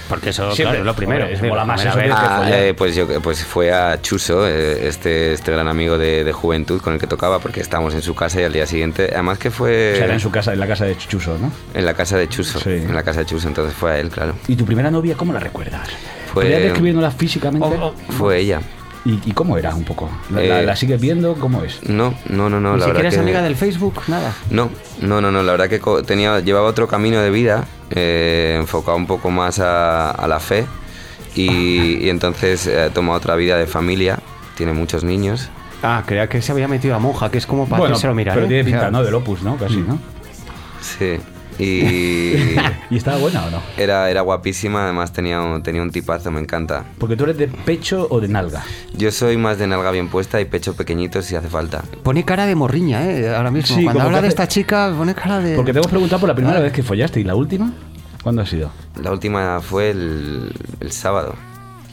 Porque eso, Siempre, claro, es lo primero. hombre, es la mola más eso que- Ah, follar. eh, pues yo pues fue a Chuso, eh, este, este gran amigo de, de juventud con el que tocaba, porque estábamos en su casa y al día siguiente, además que fue O sea, era en su casa, en la casa de Chuso, ¿no? en la casa de Chuso, Sí. en la casa de Chuso, entonces fue a él, claro. ¿Y tu primera novia cómo la recuerdas? Fue- ¿Podrías describiéndola físicamente? Oh, Fue ella. ¿Y, y cómo era un poco? ¿La, la- Eh, la sigues viendo? ¿Cómo es? No, no, no, no, Ni la siquiera verdad es que amiga del Facebook, nada. No, no, no, no, la verdad que co- tenía, llevaba otro camino de vida, eh, enfocado un poco más a, a la fe y, y entonces eh, toma otra vida de familia, tiene muchos niños. Ah, creía que se había metido a monja, que es como para hacérselo mirar. pero ¿eh? tiene pinta. Del Opus, ¿no? Casi, ¿no? Sí, y ¿Y estaba buena o no? era, era guapísima, además tenía un, tenía un tipazo, me encanta. Porque tú eres de pecho o de nalga. Yo soy más de nalga bien puesta y pecho pequeñito si hace falta. Pone cara de morriña, ¿eh? Ahora mismo. Sí, Cuando habla de esta chica, pone cara de. Porque te hemos preguntado por la Ah. primera vez que follaste y la última. ¿Cuándo ha sido? La última fue el, el sábado.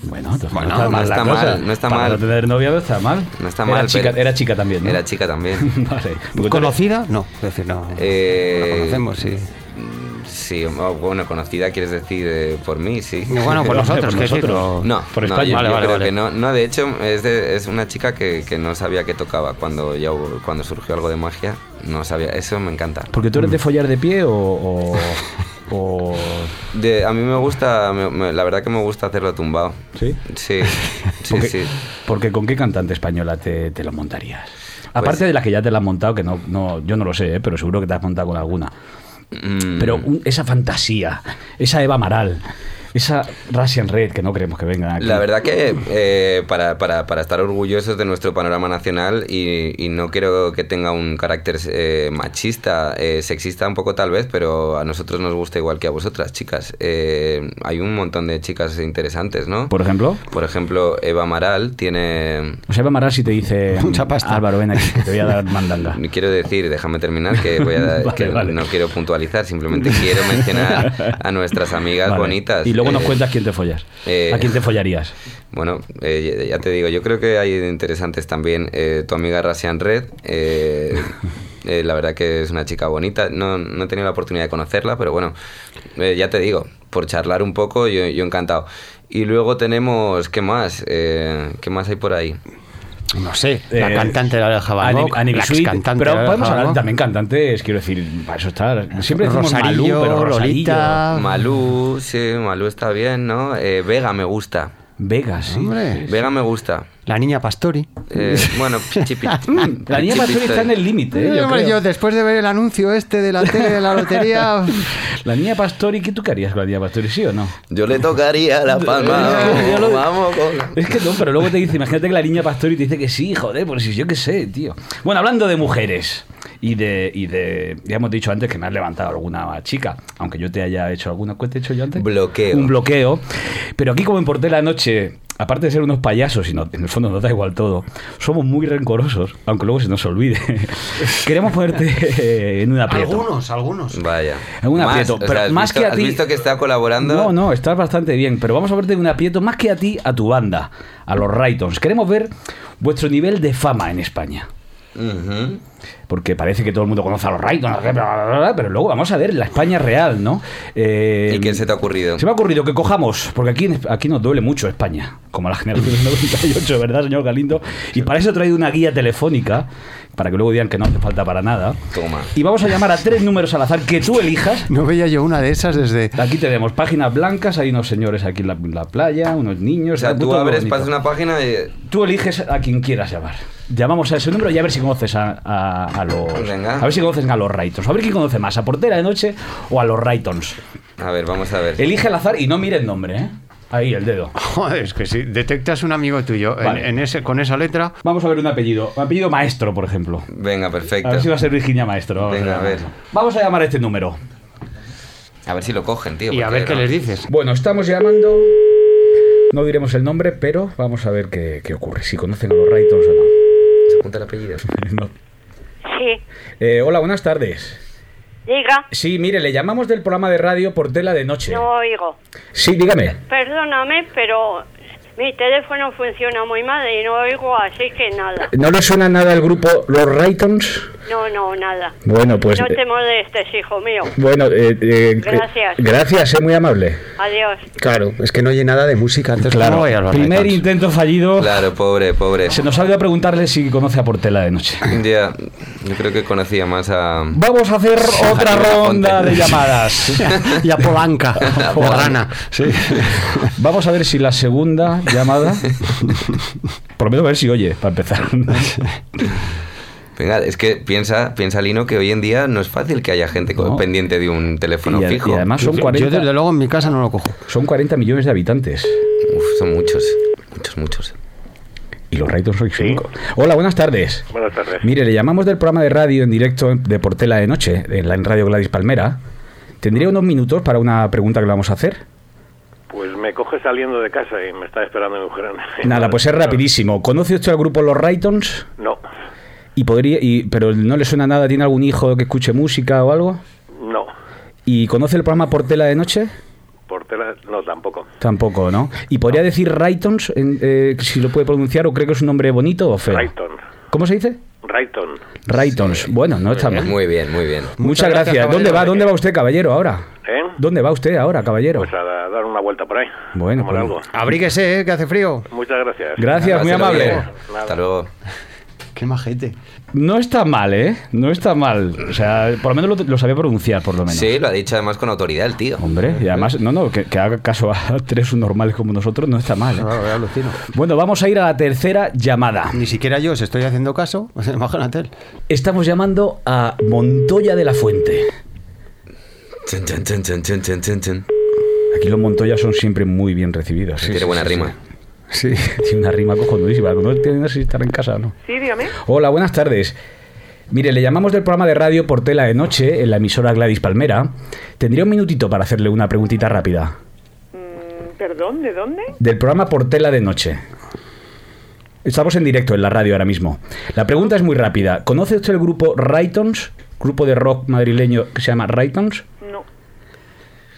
Bueno, entonces Bueno, no está no mal. la está mal, no está Para mal. no tener novia no está mal. No está era mal, Chica, Era chica también, ¿no? Era chica también. vale. ¿Conocida? No, es decir, no. Eh, no la conocemos, sí. Sí, o- bueno, conocida quieres decir eh, por mí, sí. Bueno, por nosotros, por nosotros. No, Por no, España. yo, Vale, yo vale, creo vale. que no. No, de hecho, es, de- es una chica que, que no sabía que tocaba cuando ya hubo- cuando surgió algo de magia. No sabía, eso me encanta. Porque tú eres de follar de pie o. o, o- De, a mí me gusta, me- me- la verdad que me gusta hacerlo tumbado. ¿Sí? Sí, sí, Porque, sí. porque ¿con qué cantante española te, te lo montarías? Aparte Pues- de la que ya te la has montado, que no, no, yo no lo sé, ¿eh? pero seguro que te has montado con alguna. Mm, Pero un- esa fantasía, esa Eva Amaral, esa Russian Red, que no queremos que vengan aquí. La verdad que eh, para, para- para estar orgullosos de nuestro panorama nacional y, y no quiero que tenga un carácter eh, machista, eh, sexista un poco tal vez, pero a nosotros nos gusta igual que a vosotras, chicas. Eh, hay un montón de chicas interesantes, ¿no? Por ejemplo, Por ejemplo, Eva Amaral tiene... o sea, Eva Amaral si te dice Mucha pasta. Álvaro, ven aquí, que te voy a dar mandanga. Quiero decir, déjame terminar, que, voy a, Vale, que vale. no quiero puntualizar, simplemente quiero mencionar a nuestras amigas Vale. bonitas. Y luego nos Eh, cuentas quién te follas. eh, ¿A quién te follarías? Bueno, eh, ya te digo, yo creo que hay interesantes también. Eh, tu amiga Rasian Red, eh, la verdad que es una chica bonita. No, no he tenido la oportunidad de conocerla, pero bueno, ya te digo, por charlar un poco, yo, yo encantado. Y luego tenemos, ¿qué más? Eh, ¿Qué más hay por ahí? No sé, la Eh, cantante de la oreja Van Gogh, Annie la Bisuit, excantante pero de la podemos hablar también cantantes, quiero decir, para eso está. Siempre decimos Malú, Rosarillo, pero Rosarillo. Lolita. Malú, sí, Malú está bien, ¿no? Eh, Vega me gusta. Vega, sí. Hombre. Vega me gusta. La niña Pastori. Eh, bueno, pichi, pichi. La niña Pastori está en el límite, ¿eh? yo después de ver el anuncio este de la tele de la lotería. La niña Pastori, ¿qué tú qué harías con la niña Pastori, sí o no? Yo le tocaría la palma. Yo lo- Vamos con la- Es que no, pero luego te dice, imagínate que la niña Pastori te dice que sí, joder, pues si yo qué sé, tío. Bueno, hablando de mujeres y de, y de, ya hemos dicho antes que me has levantado alguna chica, aunque yo te haya hecho alguna, ¿qué te he hecho yo antes? Bloqueo. Un bloqueo. Pero aquí como en Porté la Noche, aparte de ser unos payasos, y no- en el fondo nos da igual todo, somos muy rencorosos, aunque luego se nos olvide. Queremos ponerte eh, en un aprieto. algunos, algunos. Vaya. En un Más, aprieto, o pero sea, ¿has más visto- que a ¿Has ti- visto que está colaborando? No, no, estás bastante bien, pero vamos a verte en un aprieto más que a ti, a tu banda, a los Raytons. Queremos ver vuestro nivel de fama en España. Ujú. Porque parece que todo el mundo conoce a los bla, pero luego vamos a ver la España real, ¿no? Eh, ¿Y qué se te ha ocurrido? Se me ha ocurrido que cojamos, porque aquí, aquí nos duele mucho España, como a la generación del 98, ¿verdad, señor Galindo? Y para eso he traído una guía telefónica, para que luego digan que no hace falta para nada. Toma. Y vamos a llamar a tres números al azar que tú elijas. No veía yo una de esas desde. Aquí tenemos páginas blancas, hay unos señores aquí en la, en la playa, unos niños. O sea, tú abres, pasas una página y... Tú eliges a quien quieras llamar. Llamamos a ese número y a ver si conoces a, a- a los. Venga. A ver si conocen a los Raytons. A ver quién conoce más, a Portera de Noche o a los Raytons. A ver, vamos a ver. Elige al azar y no mire el nombre, ¿eh? Ahí, el dedo. Joder, es que si detectas un amigo tuyo en- Vale. en, ese, con esa letra, Vamos a ver un apellido. Un apellido maestro, por ejemplo. Venga, perfecto. A ver si va a ser Virginia Maestro. Vamos Venga, a ver. Vamos a llamar a este número. A ver si lo cogen, tío. y a ver qué no- les dices. Bueno, estamos llamando. No diremos el nombre, pero vamos a ver qué, qué ocurre. Si conocen a los Raytons o ¿Se apunta el apellido? no. No. Sí, Eh, hola, buenas tardes. Diga, Sí, mire, le llamamos del programa de radio por tela de noche. no oigo. Sí, dígame. Perdóname, pero mi teléfono funciona muy mal y no oigo, así que nada. ¿No le suena nada el grupo Los Raytons? No, no, nada. Bueno, pues. no eh, te molestes, hijo mío. Bueno, eh, eh, Gracias. eh, gracias, es muy amable. Adiós. Claro, es que no oye nada de música, entonces Claro, ¿cómo voy a los primer Raytons? intento fallido. Claro, pobre, pobre. Se nos ha olvidado preguntarle si conoce a Portela de noche. Un día, yo creo que conocía más a. Vamos a hacer otra ronda de llamadas. y a Polanca, o a Rana. Vamos a ver si la segunda llamada. Prometo ver si oye, para empezar. Venga, es que piensa, piensa Lino que hoy en día no es fácil que haya gente No. pendiente de un teléfono Y, a- fijo. y además son Yo, 40, desde luego, en mi casa no lo cojo. son 40 millones de habitantes. Uf, son muchos, muchos, muchos. Y los Raytons soy 5. Hola, buenas tardes. Buenas tardes. Mire, le llamamos del programa de radio en directo de Portela de Noche, en la en Radio Gladys Palmera. ¿Tendría unos minutos para una pregunta que le vamos a hacer? Pues me coge saliendo de casa y me está esperando mi mujer. Nada, pues es rapidísimo. ¿Conoce usted al grupo Los Raytons? No, Y podría, y, pero no le suena nada, ¿tiene algún hijo que escuche música o algo? no. ¿Y conoce el programa Portela de Noche? Por tela, no tampoco. Tampoco, ¿no? ¿Y podría decir Raytons, eh, si lo puede pronunciar, o cree que es un nombre bonito o feo? Rayton. ¿Cómo se dice? Rayton. Raytons. Bueno, no está mal. Muy bien, muy bien. Muchas Muchas gracias. gracias, ¿Dónde va? ¿Dónde va usted, caballero, ahora? ¿Eh? ¿Dónde va usted ahora, caballero? Pues a da- dar una vuelta por ahí. Bueno, pues- algo. Abríguese, eh, que hace frío. Muchas gracias. Gracias, muy Pásalo amable. Hasta luego. Qué majete. No está mal, ¿eh? No está mal. O sea, por lo menos lo, lo sabía pronunciar, por lo menos. Sí, lo ha dicho además con autoridad el tío. Hombre, y además, no, no, que, que haga caso a tres normales como nosotros no está mal. ¿eh? Claro, alucino. Bueno, vamos a ir a la tercera llamada. Ni siquiera yo os estoy haciendo caso. Imagínate. Estamos llamando a Montoya de la Fuente. Aquí los Montoya son siempre muy bien recibidos. ¿eh? Tiene buena rima. Sí, tiene una rima cojonudísima. No tiene si estar en casa no. Sí, dígame. Hola, buenas tardes. Mire, le llamamos del programa de radio por tela de noche en la emisora Gladys Palmera. Tendría un minutito para hacerle una preguntita rápida. Mm, Perdón, ¿de dónde? Del programa por tela de noche. Estamos en directo en la radio ahora mismo. La pregunta es muy rápida. ¿Conoce usted el grupo Raytons? Grupo de rock madrileño que se llama Raytons.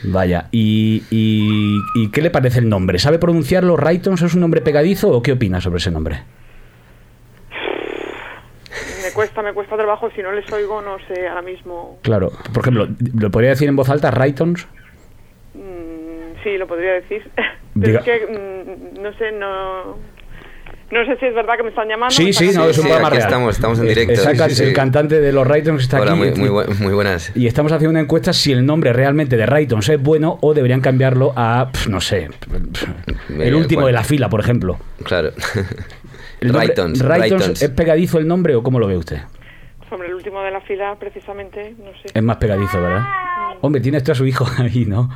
Vaya, ¿y, y, y qué le parece el nombre? ¿Sabe pronunciarlo? ¿Raytons es un nombre pegadizo o qué opina sobre ese nombre? Me cuesta, me cuesta trabajo. Si no les oigo, no sé ahora mismo. Claro, por ejemplo, ¿lo podría decir en voz alta Raytons? Mm, sí, lo podría decir. Diga- Pero es que, mm, no sé, no... No sé si es verdad que me están llamando. Sí, sí, no, es un sí, programa real. estamos, estamos en directo. Exacto, Sí, sí, el cantante de los Raytons está Hola, aquí. muy, muy, bu- muy buenas. Y estamos haciendo una encuesta si el nombre realmente de Raytons es bueno o deberían cambiarlo a, no sé, el Eh, último ¿cuál? de la fila, por ejemplo. Claro. El Raytons, Raytons, Raytons. ¿Es pegadizo el nombre o cómo lo ve usted? Sobre el último de la fila, precisamente, no sé. Es más pegadizo, ¿verdad? Hombre, tiene esto a su hijo ahí, ¿no?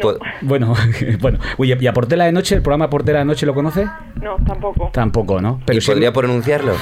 Po- Bueno, bueno. Oye, ¿y a Portela de Noche, el programa Portela de Noche lo conoce? No, tampoco. Tampoco, ¿no? ¿Y si podría pronunciarlo?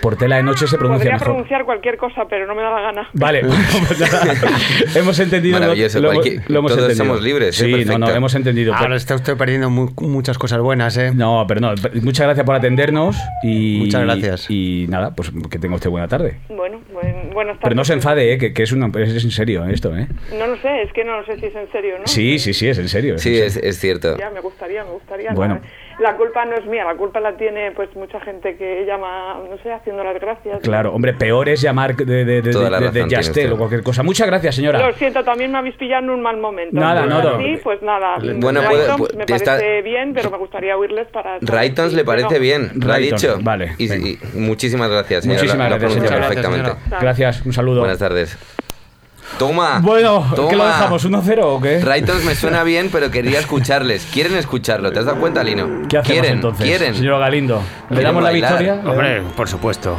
Portela de Noche se pronuncia Podría mejor. pronunciar cualquier cosa, pero no me da la gana. Vale, pues nada. hemos entendido. lo- Maravilloso, lo, hemos- cualquier- lo hemos todos entendido. somos libres, ¿eh? Sí, no, no, hemos entendido. Ahora está usted perdiendo mu- muchas cosas buenas, ¿eh? No, pero no. Muchas gracias por atendernos y. Muchas gracias. Y nada, pues que tenga usted buena tarde. Bueno, buen- buenas tardes. Pero no se enfade, ¿eh? que, que es, una, es en serio esto, ¿eh? No lo sé, es que no lo sé si es en serio, ¿no? Sí, sí, sí, es en serio. Sí, en es, serio. es cierto. Ya, me gustaría, me gustaría. Bueno. La culpa no es mía, la culpa la tiene pues mucha gente que llama, no sé, haciendo las gracias. Claro, hombre, peor es llamar de, de, de, de- de Yastel o cualquier cosa. Muchas gracias, señora. Lo siento, también me habéis pillado en un mal momento. Nada, no, así, pues nada. Bueno, puede- Raytons puede- me está- parece bien, pero me gustaría oírles para... Raytons le parece no. bien, lo ha dicho. vale, Y, muchísimas gracias, señora. Muchísimas. Gracias, perfectamente. Gracias, un saludo. Buenas tardes. Toma. Bueno, ¿qué lo dejamos? ¿1-0 o qué? Raytons me suena bien, pero quería escucharles. ¿Quieren escucharlo? ¿Te has dado cuenta, Lino? ¿Qué hacemos ¿Quieren? entonces? ¿Quieren? Señor Galindo, ¿le damos la bailar. victoria? Hombre, por supuesto.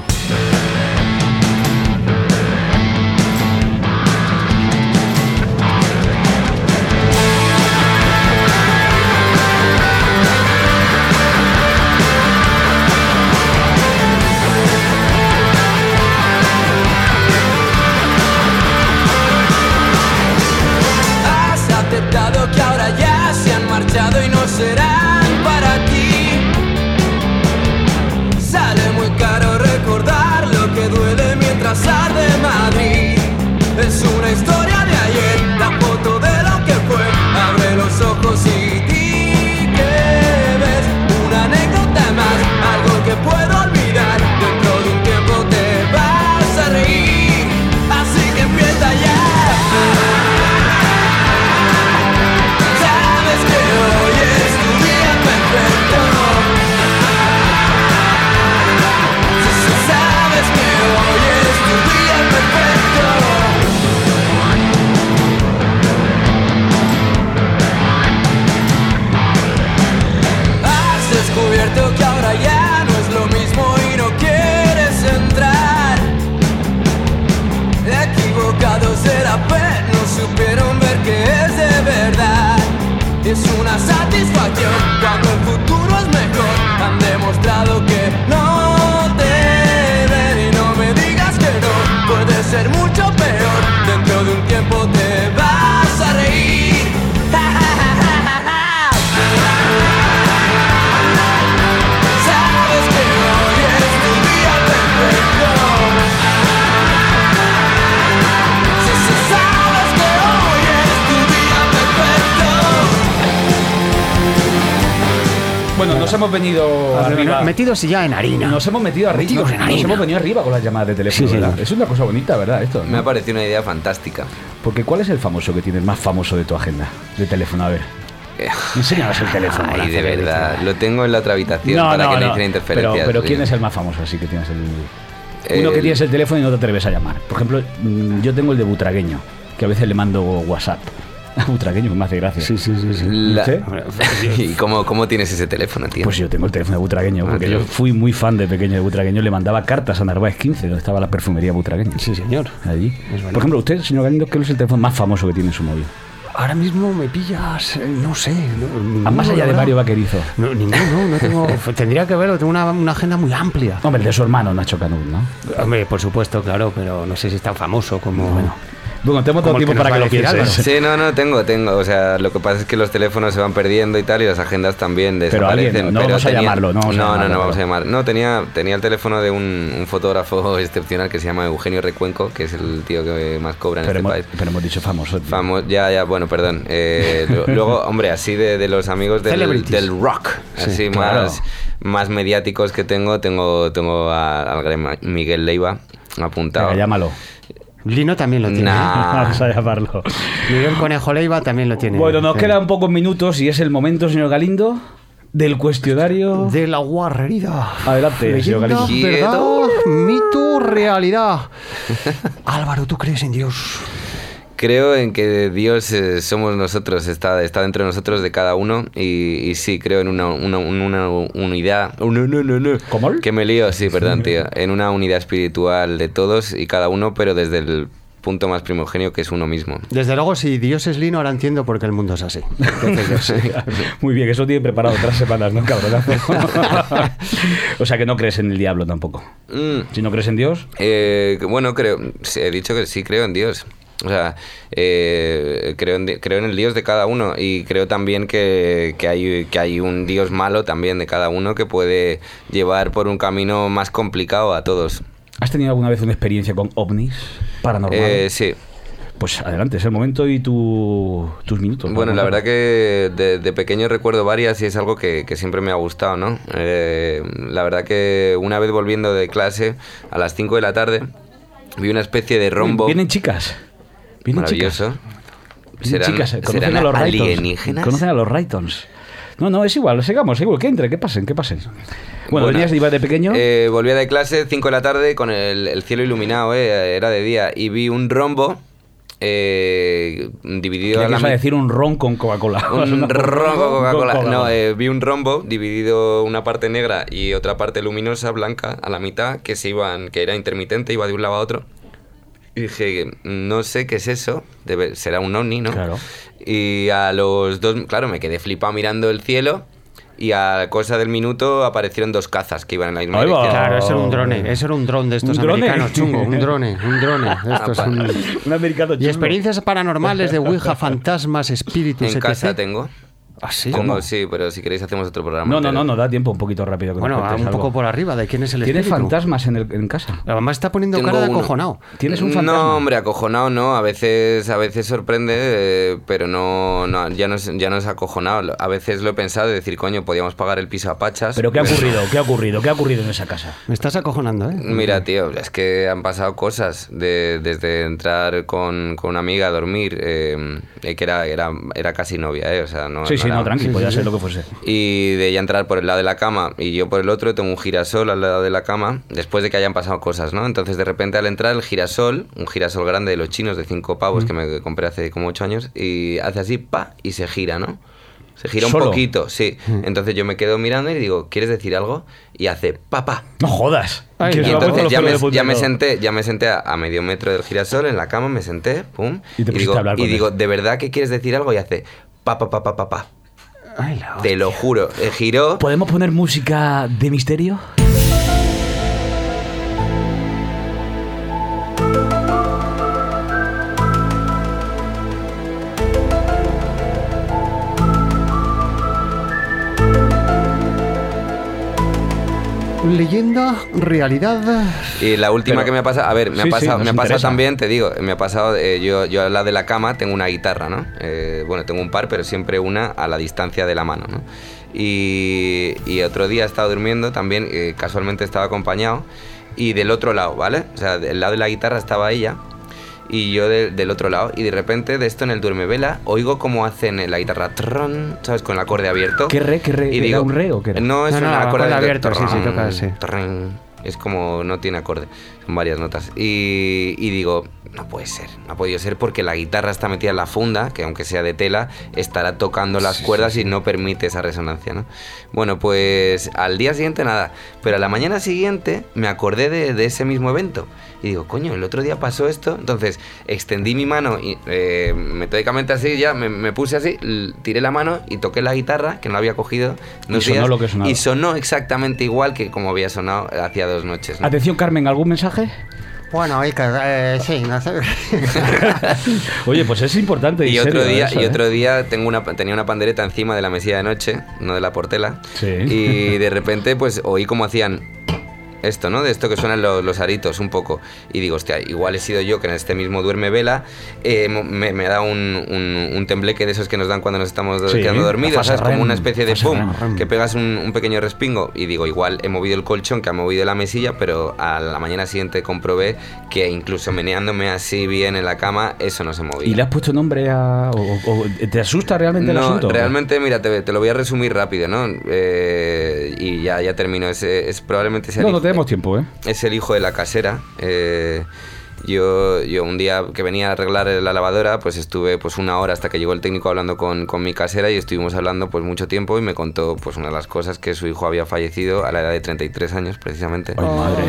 Nos hemos venido arriba. Metidos ya en harina. Nos hemos metido arriba. Metidos Nos, en nos harina. hemos venido arriba con las llamadas de teléfono. Sí, sí. ¿verdad? Es una cosa bonita, ¿verdad? Esto. Me ha parecido una idea fantástica. Porque ¿cuál es el famoso que tienes más famoso de tu agenda de teléfono? A ver. Enséñanos el teléfono. Ay, de verdad. Lo tengo en la otra habitación para que no hiciera interferencias. Pero, pero sí. ¿quién es el más famoso así que tienes el. Uno que tienes el teléfono y no te atreves a llamar. Por ejemplo, mm, yo tengo el de Butragueño, que a veces le mando WhatsApp. A Butragueño, que me hace gracia. Sí, sí, sí. La- ¿Y cómo, cómo tienes ese teléfono, tío? Pues yo tengo el teléfono de Butragueño, porque Ah, yo fui muy fan de pequeño de Butragueño. Le mandaba cartas a Narváez 15, donde estaba la perfumería Butragueño. Sí, señor. Allí. Por ejemplo, usted, señor Galindo, ¿qué es el teléfono más famoso que tiene en su móvil? Ahora mismo me pillas, eh, no sé. no- Ah, ninguno, más allá de. Mario Vaquerizo. No, ninguno, no tengo. tendría que verlo, tengo una, una agenda muy amplia. Hombre, el de su hermano, Nacho Canut, ¿no? Hombre, por supuesto, claro, pero no sé si es tan famoso como. Bueno. Bueno, tenemos todo el tiempo que para que lo a pienses. Sí, no, no, tengo, tengo. O sea, lo que pasa es que los teléfonos se van perdiendo y tal, y las agendas también Pero alguien, desaparecen. no vamos a llamarlo, no vamos a no, llamarlo, no, no vamos a pero- llamar. No, tenía, tenía el teléfono de un, un fotógrafo excepcional que se llama Eugenio Recuenco, que es el tío que más cobra en Pero este hemos, país. pero hemos dicho famoso. tío. Famo- ya, ya, bueno, perdón. Eh, luego, hombre, así de, de los amigos del, del rock, Sí, así claro. más, más mediáticos que tengo, tengo, tengo a- al gran Miguel Leiva apuntado. Venga, llámalo. Lino también lo tiene. Nah. Vamos a llamarlo. Miguel Conejo Leiva también lo tiene. Bueno, nos Sí. quedan pocos minutos y es el momento, señor Galindo, del cuestionario. De la guarrería. Adelante, señor Leyenda, Galindo. verdad, mito, realidad. Álvaro, ¿tú crees en Dios? Creo en que Dios eh, somos nosotros, está, está dentro de nosotros, de cada uno, y, y sí, creo en una, una, una unidad. No, no, no, no. ¿Cómo? Que me lío, sí, perdón, tío. En una unidad espiritual de todos y cada uno, pero desde el punto más primogenio que es uno mismo. Desde luego, si Dios es Lino, ahora entiendo por qué el mundo es así. Muy bien, eso tiene preparado otras semanas, ¿no, cabronazo? o sea que no crees en el diablo tampoco. Mm, Si no crees en Dios, Eh, bueno, creo, he dicho que sí creo en Dios. O sea, eh, creo, en, creo en el Dios de cada uno y creo también que, que hay, que hay un Dios malo también de cada uno que puede llevar por un camino más complicado a todos. ¿has tenido alguna vez una experiencia con ovnis paranormales? Eh, sí. Pues adelante, es el momento y tu- tus minutos. Bueno, la verdad que de, de pequeño recuerdo varias y es algo que, que siempre me ha gustado, ¿no? Eh, la verdad que una vez volviendo de clase a las 5 de la tarde vi una especie de rombo Vienen chicas. Vienen maravilloso. chicas. Chicas. Conocen serán a los alienígenas? Conocen a los Raytons. No, no, es igual, sigamos, igual, que entre, que pasen, que pasen. Bueno, Bueno, venías de, de pequeño. Eh, volvía de clase, 5 de la tarde, con el, el cielo iluminado, eh, era de día, y vi un rombo eh, dividido que la a decir un ron con Coca-Cola. Un ron con Coca-Cola. No, eh, vi un rombo dividido una parte negra y otra parte luminosa, blanca, a la mitad, que se iban, que era intermitente, iba de un lado a otro. Y dije, no sé qué es eso, debe, será un ovni, ¿no? Claro. Y a los dos, claro, me quedé flipado mirando el cielo y a cosa del minuto aparecieron dos cazas que iban en la misma dirección. Claro, eso era un drone. Eso era un dron de estos ¿Un drone? americanos chungo. Un drone, un drone. estos, Ah, un- Un americano Y chungo. experiencias paranormales de Ouija, fantasmas, espíritus, En etc. casa tengo. ¿Ah, sí? ¿Cómo? sí, pero si queréis hacemos otro programa. No, no, no, no, da tiempo un poquito rápido. que Bueno, un algo. poco por arriba de quién es el ¿Tienes espíritu. fantasmas en, el- en casa? Además está poniendo Tengo cara de uno. acojonado. ¿Tienes un fantasma? No, hombre, acojonado no. A veces, a veces sorprende, eh, pero no, no, ya no es, ya no es acojonado. A veces lo he pensado de decir, coño, podíamos pagar el piso a pachas. ¿Pero qué ha ocurrido? ¿Qué ha ocurrido? ¿Qué ha ocurrido en esa casa? Me estás acojonando, ¿eh? Mira, tío, es que han pasado cosas de- desde entrar con, con una amiga a dormir, eh, eh, que era, era, era casi novia, ¿eh? O sea, no, sí, sí, no, tranqui, podía ser lo que fuese. Y de ella entrar por el lado de la cama y yo por el otro, tengo un girasol al lado de la cama, después de que hayan pasado cosas, ¿no? Entonces de repente al entrar el girasol, un girasol grande de los chinos de cinco pavos que me compré hace como ocho años, y hace así, pa, y se gira, ¿no? Se gira un ¿Solo? poquito, sí. Entonces yo me quedo mirando y digo, ¿quieres decir algo? Y hace, papá. No jodas. Ay, Y entonces ya me, ya y me senté, ya me senté a, a medio metro del girasol en la cama, me senté, pum. Y te digo, a hablar con y digo. ¿de verdad que quieres decir algo? Y hace, papá, papá, papá. Ay, la Te lo juro. Eh, giró. ¿Podemos poner música de misterio? Leyenda, realidad. Y la última Pero- que me ha pasado, a ver, me Sí, ha pasado, nos me ha pasado interesa. también, te digo, me ha pasado, eh, yo, yo al lado de la cama tengo una guitarra, ¿no? Eh, bueno, tengo un par, pero siempre una a la distancia de la mano, ¿no? Y, y otro día he estado durmiendo también, eh, casualmente estaba acompañado, y del otro lado, ¿vale? O sea, del lado de la guitarra estaba ella, y yo de- del otro lado, y de repente de esto en el duerme vela, oigo cómo hacen en la guitarra, trrrón, ¿sabes? Con el acorde abierto. ¿Qué re? ¿Qué re? Y ¿Era digo, un re o qué era? No, es un acorde abierto, sí, sí, toca, trrrón. Es como no tiene acorde, son varias notas. Y, y digo, no puede ser, no ha podido ser porque la guitarra está metida en la funda, que aunque sea de tela, estará tocando las cuerdas y no permite esa resonancia, ¿no? Bueno, pues al día siguiente nada, pero a la mañana siguiente me acordé de, de ese mismo evento. Y digo, coño, el otro día pasó esto, entonces extendí mi mano y eh, metódicamente así, ya me, me puse así, tiré la mano y toqué la guitarra, que no había cogido. unos sonó días, lo que sonaba. Y sonó exactamente igual que como había sonado hacía dos noches. ¿no? Atención, Carmen, ¿algún mensaje? Bueno, Iker, eh, sí, no sé. Oye, pues es importante. Y otro día, eso, y ¿eh? otro día tengo una, tenía una pandereta encima de la mesilla de noche, no de la portela. Sí. Y de repente, pues oí como hacían esto, ¿no? De esto que suenan los, los aritos un poco. Y digo, hostia, igual he sido yo que en este mismo duerme vela eh, me, me da un, un, un tembleque de esos que nos dan cuando nos estamos Sí, quedando dormidos, fase ¿sabes? Como REM, una especie de pum, que pegas un, un pequeño respingo. Y digo, igual he movido el colchón, que ha movido la mesilla, pero a la mañana siguiente comprobé que incluso meneándome así bien en la cama, eso no se movía. ¿Y le has puesto nombre a.? o- o- ¿Te asusta realmente el No, asunto? realmente, mira, te, te lo voy a resumir rápido, ¿no? Eh, y ya, ya termino. Es, es probablemente sea No, no hijo- tenemos tiempo, ¿eh? es el hijo de la casera. eh, yo, yo un día que venía a arreglar la lavadora, pues estuve pues una hora hasta que llegó el técnico hablando con, con mi casera y estuvimos hablando pues mucho tiempo y me contó pues una de las cosas que su hijo había fallecido a la edad de 33 años precisamente. Ay, madre.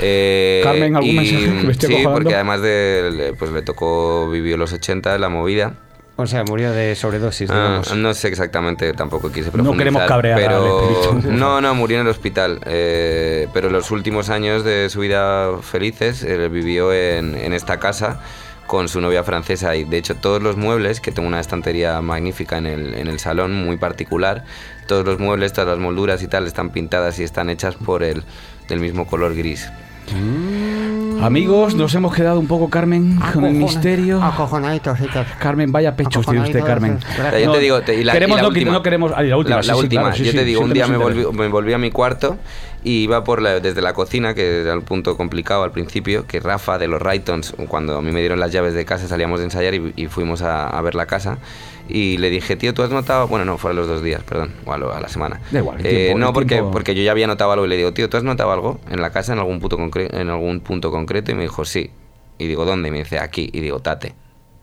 Eh, Carmen, ¿algún y- mensaje que me esté Sí, porque además de, pues le tocó, vivió los 80, la movida. O sea, murió de sobredosis, Ah, no sé exactamente, tampoco quise No profundizar. queremos cabrear pero. No, no, murió en el hospital. eh, pero los últimos años de su vida felices él vivió en, en esta casa con su novia francesa y de hecho todos los muebles, que tengo una estantería magnífica en el, en el salón, muy particular, todos los muebles, todas las molduras y tal están pintadas y están hechas por el del mismo color gris. Amigos, nos hemos quedado un poco, Carmen, con el misterio. Acojonaditos. Carmen, vaya pechos tiene usted, Carmen. O sea, yo te digo, te- y la, queremos y la no, última, no queremos. ah, la última, La, sí, la sí, última. claro, sí, yo sí, te digo, un día me volví, interesa. me volví a mi cuarto y iba por la- desde la cocina, que era el punto complicado al principio, que Rafa de los Raytons, cuando a mí me dieron las llaves de casa, salíamos de ensayar y, y fuimos a, a ver la casa. Y le dije, tío, ¿tú has notado? Bueno, no, fueron los dos días, perdón, o a, lo- a la semana. Da igual, el Eh, tiempo- no, el porque, tiempo- porque yo ya había notado algo y le digo, tío, ¿tú has notado algo en la casa en algún, punto concre- en algún punto concreto? Y me dijo, sí. Y digo, ¿dónde? Y me dice, aquí. Y digo, tate.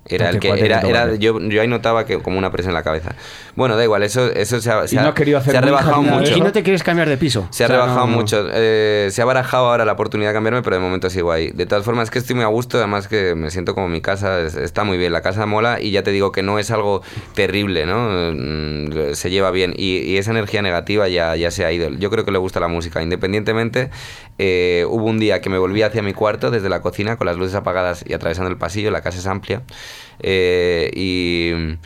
Era el que era, era yo, yo ahí notaba que como una presa en la cabeza. Bueno, da igual, eso, eso se ha, se no ha- has querido hacer se ha rebajado mucho. Y no te quieres cambiar de piso. Se ha O sea, rebajado no- mucho. Eh, se ha barajado ahora la oportunidad de cambiarme, pero de momento sigo ahí. De todas formas, es que estoy muy a gusto. Además, que me siento como mi casa. es- está muy bien. La casa mola y ya te digo que no es algo terrible, ¿no? Mm, Se lleva bien. Y, y esa energía negativa ya, ya se ha ido. Yo creo que le gusta la música. Independientemente, eh, hubo un día que me volví hacia mi cuarto desde la cocina con las luces apagadas y atravesando el pasillo. La casa es amplia. Eh, y.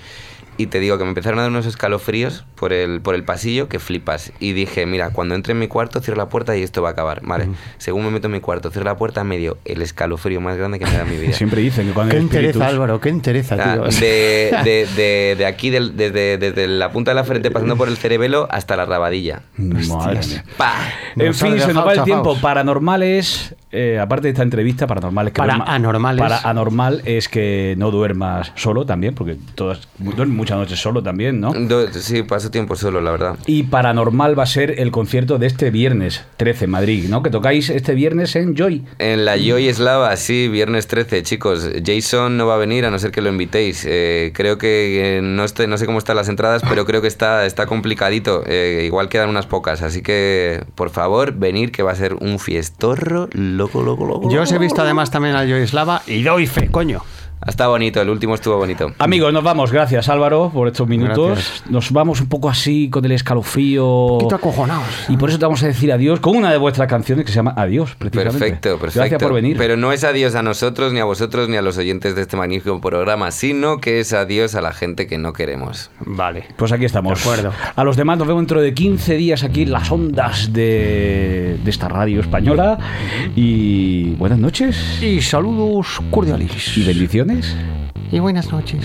Y te digo que me empezaron a dar unos escalofríos por el, por el pasillo que flipas. Y dije, mira, cuando entre en mi cuarto, cierro la puerta y esto va a acabar. Vale. Según me meto en mi cuarto, cierro la puerta, medio el escalofrío más grande que me da en mi vida. Siempre dicen que cuando Qué espíritus- Álvaro, qué entereza, Ah, de, de, de, de aquí, desde, desde la punta de la frente, pasando por el cerebelo hasta la rabadilla. Madre mía. ¡Pa! En fin, se nos va el tiempo. Paranormales, eh, aparte de esta entrevista, paranormal es que Para duerma- anormales. Para anormal es que no duermas solo también, porque todas duermes muchas noches solo también, ¿no? Do- sí, paso tiempo solo, la verdad. Y paranormal va a ser el concierto de este viernes 13 en Madrid, ¿no? Que tocáis este viernes en Joy. En la Joy Eslava, sí, viernes 13, chicos. Jason no va a venir a no ser que lo invitéis. Eh, creo que eh, no, esté- no sé cómo están las entradas, pero creo que está, está complicadito. Eh, igual quedan unas pocas, así que por favor, venir que va a ser un fiestorro loco, loco, loco. Yo os he visto además también a Yoislava y doy fe, coño. Está bonito, el último estuvo bonito. Amigos, nos vamos. Gracias, Álvaro, por estos minutos. Gracias. Nos vamos un poco así con el escalofrío. Un poquito acojonados. Y por eso te vamos a decir adiós con una de vuestras canciones que se llama Adiós, precisamente. Perfecto, perfecto. Gracias por venir. Pero no es adiós a nosotros, ni a vosotros, ni a los oyentes de este magnífico programa, sino que es adiós a la gente que no queremos. Vale. Pues aquí estamos. De acuerdo. A los demás nos vemos dentro de 15 días aquí en las ondas de, de esta radio española. Y buenas noches. Y saludos cordiales. Y bendiciones. Y buenas noches.